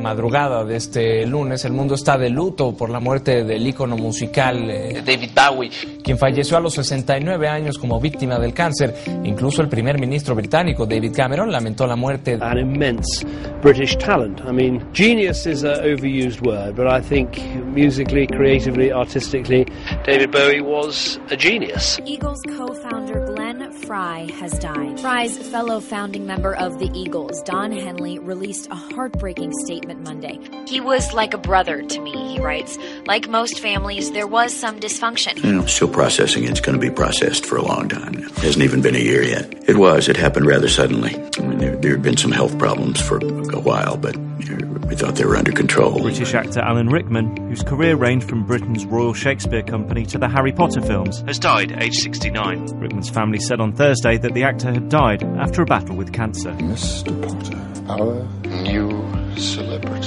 madrugada de este lunes, el mundo está de luto por la muerte del ícono musical eh, David Bowie. quien falleció a los 69 años como víctima del cáncer. Incluso el primer ministro británico, David Cameron, lamentó la muerte. An immense British talent. I mean, genius is an overused word, but I think musically, creatively, artistically, David Bowie was a genius. Eagles co-founder Glenn Frey has died. Frey's fellow founding member of the Eagles, Don Henley, released a heartbreaking statement Monday. He was like a brother to me, he writes. Like most families, there was some dysfunction. You know, still processing. It's going to be processed for a long time. It hasn't even been a year yet. It was. It happened rather suddenly. I mean, there, there had been some health problems for a while, but we thought they were under control. British actor Alan Rickman, whose career ranged from Britain's Royal Shakespeare Company to the Harry Potter films, has died aged 69. Rickman's family said on Thursday that the actor had died after a battle with cancer. Mr. Potter, our new celebrity.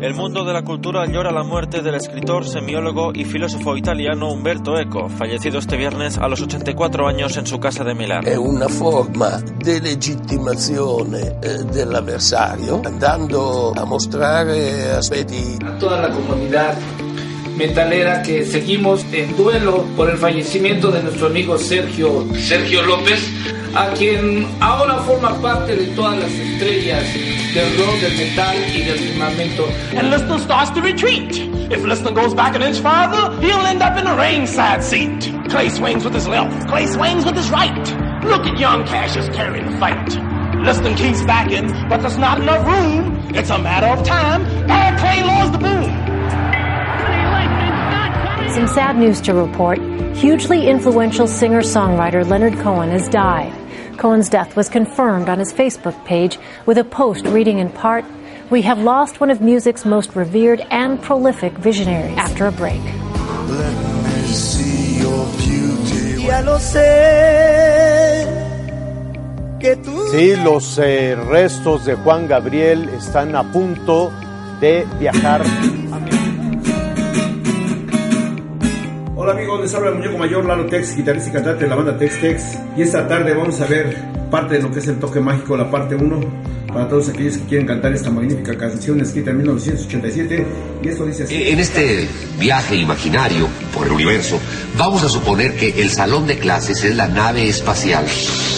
El mundo de la cultura llora la muerte del escritor, semiólogo y filósofo italiano Umberto Eco, fallecido este viernes a los 84 años en su casa de Milán. È una forma di legittimazione eh, dell'avversario, andando a mostrare aspetti... A toda la comunidad metalera que seguimos en duelo por el fallecimiento de nuestro amigo Sergio, Sergio López, a quien ahora forma parte de todas las estrellas del rock, del metal y del firmamento. And Liston starts to retreat. If Liston goes back an inch farther, he'll end up in the ringside seat. Clay swings with his left, Clay swings with his right. Look at young Cassius carrying the fight. Liston keeps backing, but there's not enough room. It's a matter of time. Bad Clay lures the boom. Some sad news to report. Hugely influential singer songwriter Leonard Cohen has died. Cohen's death was confirmed on his Facebook page with a post reading in part We have lost one of music's most revered and prolific visionaries after a break. Let me see your beauty. Ya lo sé. Que tú... Sí, los eh, restos de Juan Gabriel están a punto de viajar a Hola amigos, les habla el muñeco mayor Lalo Tex, guitarrista y cantante de la banda Tex Tex. Y esta tarde vamos a ver parte de lo que es el toque mágico, la parte 1, para todos aquellos que quieren cantar esta magnífica canción escrita en 1987. Y esto dice así. En este viaje imaginario por el universo, vamos a suponer que el salón de clases es la nave espacial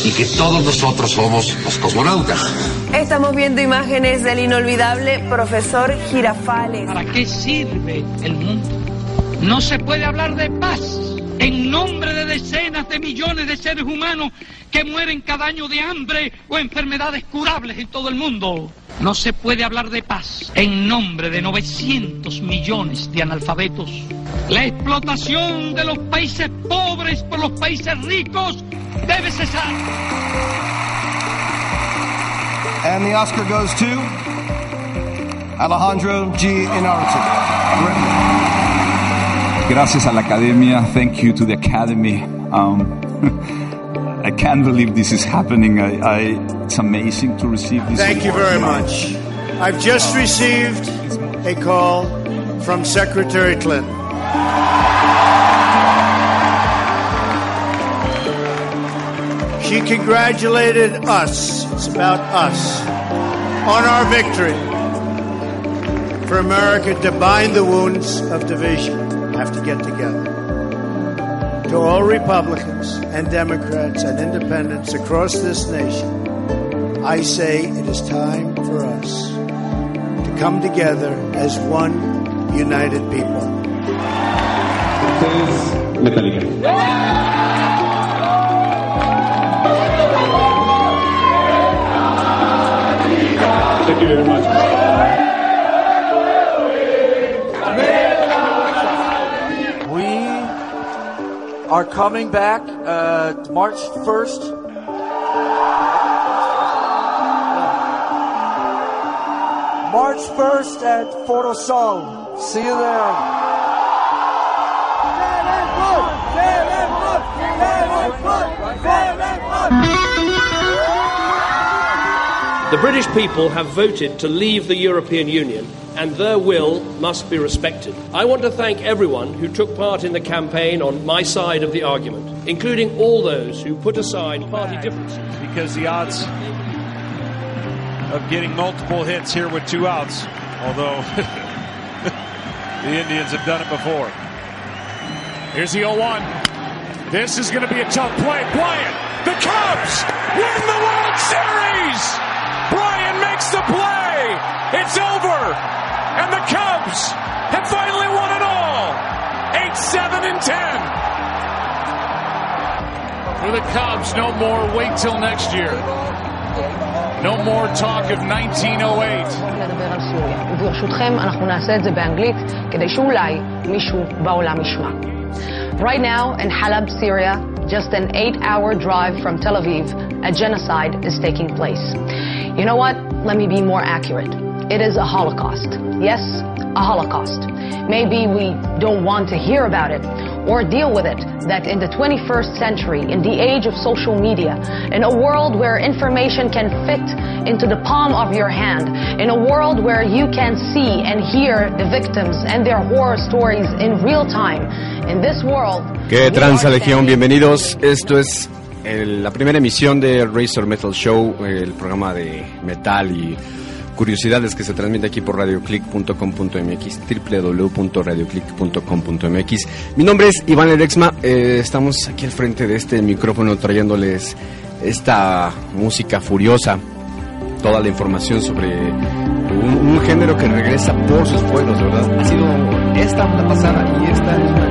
y que todos nosotros somos los cosmonautas. Estamos viendo imágenes del inolvidable profesor Girafales. ¿Para qué sirve el mundo? No se puede hablar de paz en nombre de decenas de millones de seres humanos que mueren cada año de hambre o enfermedades curables en todo el mundo. No se puede hablar de paz en nombre de 900 millones de analfabetos. La explotación de los países pobres por los países ricos debe cesar. And the Oscar goes to Alejandro G. Inarritu. Gracias a la academia. Thank you to the academy. Um, I can't believe this is happening. I, I, it's amazing to receive this. Thank you very much. I've just received a call from Secretary Clinton. She congratulated us, it's about us, on our victory for America to bind the wounds of division have to get together. To all Republicans and Democrats and independents across this nation, I say it is time for us to come together as one united people. Thank you very much. Are coming back uh, March 1st. March 1st at Foro Sol. See you there. The British people have voted to leave the European Union, and their will must be respected. I want to thank everyone who took part in the campaign on my side of the argument, including all those who put aside party differences. Because the odds of getting multiple hits here with two outs, although the Indians have done it before. Here's the 0 1. This is going to be a tough play. Bryant, the Cubs win the World Series. Bryant makes the play. It's over And the Cubs have finally won it all. 8 7 and 10. For the Cubs, no more wait till next year. No more talk of 1908. לדבר על סוריה, וברשותכם אנחנו נעשה את זה באנגלית כדי שאולי מישהו בעולם ישמע. Right now in Halab, Syria, just an eight-hour drive from Tel Aviv, a genocide is taking place. You know what? Let me be more accurate. It is a Holocaust. Yes, a Holocaust. Maybe we don't want to hear about it or deal with it that in the 21st century, in the age of social media, in a world where information can fit into the palm of your hand, in a world where you can see and hear the victims and their horror stories in real time, in this world, ¿Qué tranza, Legión? Bienvenidos. Esto es el- la primera emisión de Razor Metal Show, el programa de metal y curiosidades que se transmite aquí por radioclick.com.mx, www.radioclick.com.mx. Mi nombre es Iván Erexma, eh, estamos aquí al frente de este micrófono trayéndoles esta música furiosa, toda la información sobre un, género que regresa por sus pueblos, ¿verdad? Ha sido esta la pasada y esta es una